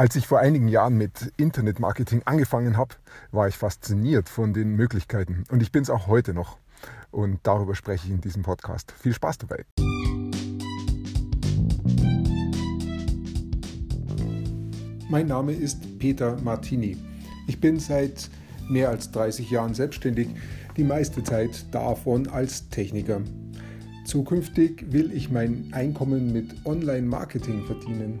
Als ich vor einigen Jahren mit Internetmarketing angefangen habe, war ich fasziniert von den Möglichkeiten und ich bin es auch heute noch. Und darüber spreche ich in diesem Podcast. Viel Spaß dabei. Mein Name ist Peter Martini. Ich bin seit mehr als 30 Jahren selbstständig, die meiste Zeit davon als Techniker. Zukünftig will ich mein Einkommen mit Online-Marketing verdienen.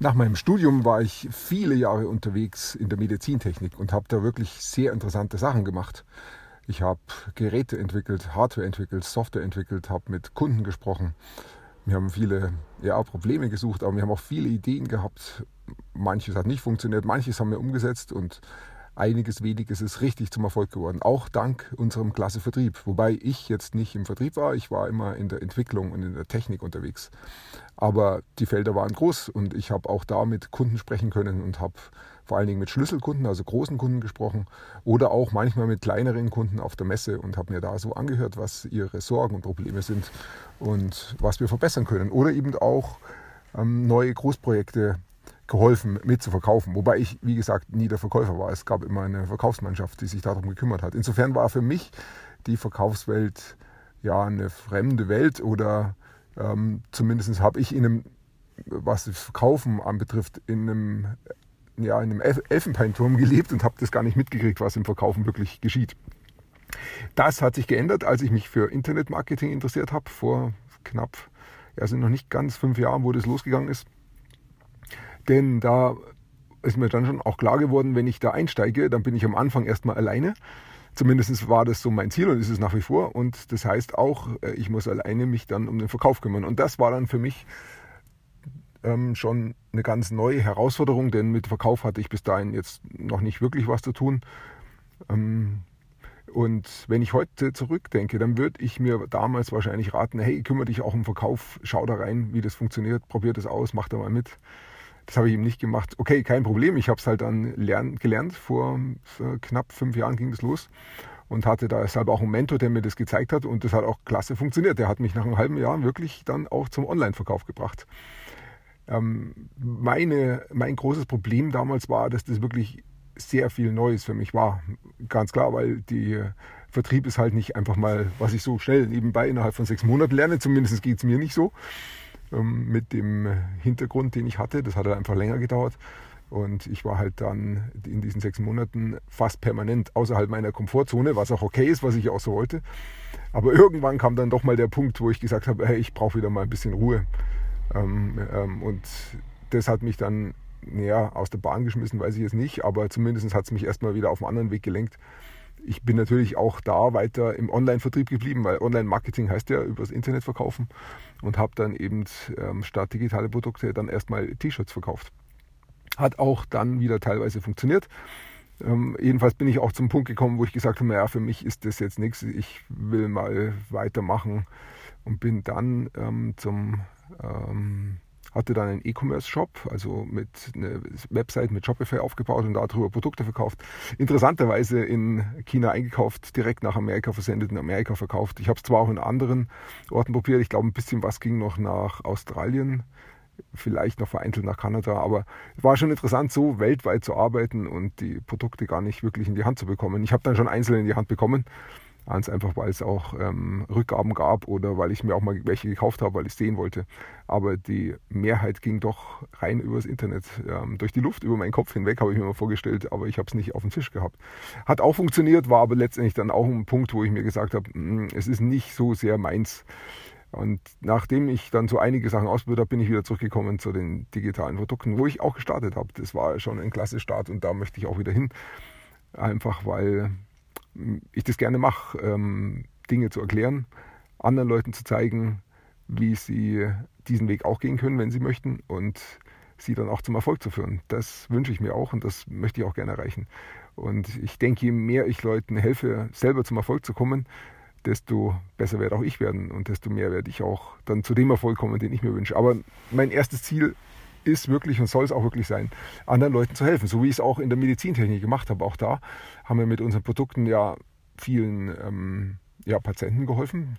Nach meinem Studium war ich viele Jahre unterwegs in der Medizintechnik und habe da wirklich sehr interessante Sachen gemacht. Ich habe Geräte entwickelt, Hardware entwickelt, Software entwickelt, habe mit Kunden gesprochen. Wir haben viele ja, Probleme gesucht, aber wir haben auch viele Ideen gehabt. Manches hat nicht funktioniert, manches haben wir umgesetzt und einiges weniges ist richtig zum Erfolg geworden. Auch dank unserem Klasse Vertrieb. Wobei ich jetzt nicht im Vertrieb war, ich war immer in der Entwicklung und in der Technik unterwegs. Aber die Felder waren groß und ich habe auch da mit Kunden sprechen können und habe vor allen Dingen mit Schlüsselkunden, also großen Kunden gesprochen oder auch manchmal mit kleineren Kunden auf der Messe und habe mir da so angehört, was ihre Sorgen und Probleme sind und was wir verbessern können. Oder eben auch ähm, neue Großprojekte geholfen mit zu verkaufen. Wobei ich, wie gesagt, nie der Verkäufer war. Es gab immer eine Verkaufsmannschaft, die sich darum gekümmert hat. Insofern war für mich die Verkaufswelt ja eine fremde Welt oder ähm, zumindest habe ich in einem, was das Verkaufen anbetrifft, in einem, ja, in einem Elfenbeinturm gelebt und habe das gar nicht mitgekriegt, was im Verkaufen wirklich geschieht. Das hat sich geändert, als ich mich für Internetmarketing interessiert habe, vor knapp, ja, sind noch nicht ganz fünf Jahren, wo das losgegangen ist. Denn da ist mir dann schon auch klar geworden, wenn ich da einsteige, dann bin ich am Anfang erstmal alleine. Zumindest war das so mein Ziel und ist es nach wie vor. Und das heißt auch, äh, ich muss alleine mich dann um den Verkauf kümmern. Und das war dann für mich ähm, schon eine ganz neue Herausforderung, denn mit Verkauf hatte ich bis dahin jetzt noch nicht wirklich was zu tun. Ähm, und wenn ich heute zurückdenke, dann würde ich mir damals wahrscheinlich raten, hey, kümmere dich auch um Verkauf, schau da rein, wie das funktioniert, probier das aus, mach da mal mit. Das habe ich eben nicht gemacht. Okay, kein Problem. Ich habe es halt dann lernen, gelernt. Vor knapp fünf Jahren ging das los und hatte da deshalb auch einen Mentor, der mir das gezeigt hat und das hat auch klasse funktioniert. Der hat mich nach einem halben Jahr wirklich dann auch zum Online-Verkauf gebracht. Ähm, meine, mein großes Problem damals war, dass das wirklich sehr viel Neues für mich war. Ganz klar, weil die Vertrieb ist halt nicht einfach mal, was ich so schnell nebenbei innerhalb von sechs Monaten lerne. Zumindest geht es mir nicht so. Ähm, mit dem Hintergrund, den ich hatte. Das hat halt einfach länger gedauert. Und ich war halt dann in diesen sechs Monaten fast permanent außerhalb meiner Komfortzone, was auch okay ist, was ich auch so wollte. Aber irgendwann kam dann doch mal der Punkt, wo ich gesagt habe, hey, ich brauche wieder mal ein bisschen Ruhe. Ähm, ähm, und das hat mich dann ja, aus der Bahn geschmissen, weiß ich jetzt nicht, aber zumindest hat es mich erstmal wieder auf einen anderen Weg gelenkt ich bin natürlich auch da weiter im Online-Vertrieb geblieben, weil Online-Marketing heißt ja übers Internet verkaufen und habe dann eben ähm, statt digitale Produkte dann erstmal T-Shirts verkauft. Hat auch dann wieder teilweise funktioniert. Ähm, jedenfalls bin ich auch zum Punkt gekommen, wo ich gesagt habe, naja, für mich ist das jetzt nichts, ich will mal weitermachen und bin dann ähm, zum ähm, hatte dann einen E-Commerce-Shop, also mit einer Website mit Shopify aufgebaut und darüber Produkte verkauft. Interessanterweise in China eingekauft, direkt nach Amerika versendet, in Amerika verkauft. Ich habe es zwar auch in anderen Orten probiert, ich glaube ein bisschen was ging noch nach Australien, vielleicht noch vereinzelt nach Kanada, aber es war schon interessant, so weltweit zu arbeiten und die Produkte gar nicht wirklich in die Hand zu bekommen. Ich habe dann schon einzelne in die Hand bekommen Ganz einfach, weil es auch ähm, Rückgaben gab oder weil ich mir auch mal welche gekauft habe, weil ich es sehen wollte. Aber die Mehrheit ging doch rein übers Internet. Ähm, durch die Luft, über meinen Kopf hinweg, habe ich mir mal vorgestellt, aber ich habe es nicht auf dem Tisch gehabt. Hat auch funktioniert, war aber letztendlich dann auch ein Punkt, wo ich mir gesagt habe, hm, es ist nicht so sehr meins. Und nachdem ich dann so einige Sachen ausprobiert habe, bin ich wieder zurückgekommen zu den digitalen Produkten, wo ich auch gestartet habe. Das war schon ein klasse Start und da möchte ich auch wieder hin. Einfach weil ich das gerne mache, ähm, Dinge zu erklären, anderen Leuten zu zeigen, wie sie diesen Weg auch gehen können, wenn sie möchten und sie dann auch zum Erfolg zu führen. Das wünsche ich mir auch und das möchte ich auch gerne erreichen. Und ich denke, je mehr ich Leuten helfe, selber zum Erfolg zu kommen, desto besser werde auch ich werden und desto mehr werde ich auch dann zu dem Erfolg kommen, den ich mir wünsche. Aber mein erstes Ziel ist wirklich und soll es auch wirklich sein, anderen Leuten zu helfen, so wie ich es auch in der Medizintechnik gemacht habe. Auch da haben wir mit unseren Produkten ja vielen ähm, ja, Patienten geholfen,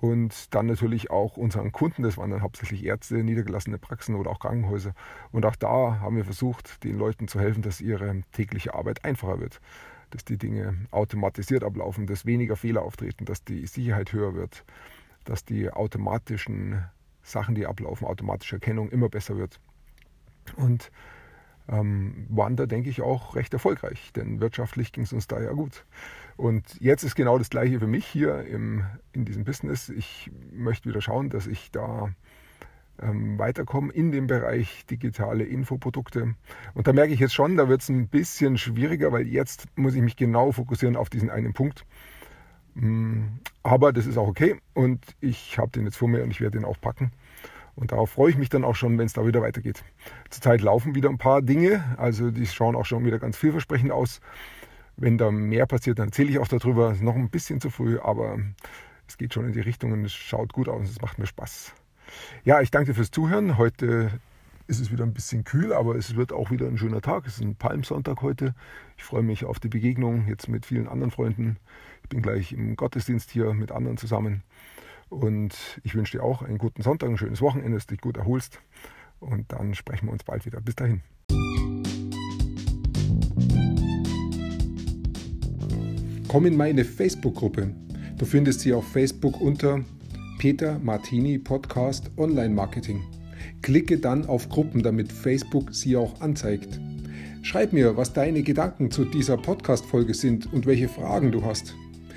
und dann natürlich auch unseren Kunden, das waren dann hauptsächlich Ärzte, niedergelassene Praxen oder auch Krankenhäuser. Und auch da haben wir versucht, den Leuten zu helfen, dass ihre tägliche Arbeit einfacher wird, dass die Dinge automatisiert ablaufen, dass weniger Fehler auftreten, dass die Sicherheit höher wird, dass die automatischen Sachen, die ablaufen, automatische Erkennung immer besser wird. Und ähm, waren da, denke ich, auch recht erfolgreich, denn wirtschaftlich ging es uns da ja gut. Und jetzt ist genau das Gleiche für mich hier im, in diesem Business. Ich möchte wieder schauen, dass ich da ähm, weiterkomme in dem Bereich digitale Infoprodukte. Und da merke ich jetzt schon, da wird es ein bisschen schwieriger, weil jetzt muss ich mich genau fokussieren auf diesen einen Punkt. Mm, aber das ist auch okay und ich habe den jetzt vor mir und ich werde den auch packen. Und darauf freue ich mich dann auch schon, wenn es da wieder weitergeht. Zurzeit laufen wieder ein paar Dinge, also die schauen auch schon wieder ganz vielversprechend aus. Wenn da mehr passiert, dann erzähle ich auch darüber. Ist noch ein bisschen zu früh, aber es geht schon in die Richtung und es schaut gut aus. Es macht mir Spaß. Ja, ich danke dir fürs Zuhören. Heute ist es wieder ein bisschen kühl, aber es wird auch wieder ein schöner Tag. Es ist ein Palmsonntag heute. Ich freue mich auf die Begegnung jetzt mit vielen anderen Freunden. Ich bin gleich im Gottesdienst hier mit anderen zusammen. Und ich wünsche dir auch einen guten Sonntag, ein schönes Wochenende, dass du dich gut erholst. Und dann sprechen wir uns bald wieder. Bis dahin. Komm in meine Facebook-Gruppe. Du findest sie auf Facebook unter Peter Martini Podcast Online Marketing. Klicke dann auf Gruppen, damit Facebook sie auch anzeigt. Schreib mir, was deine Gedanken zu dieser Podcast-Folge sind und welche Fragen du hast.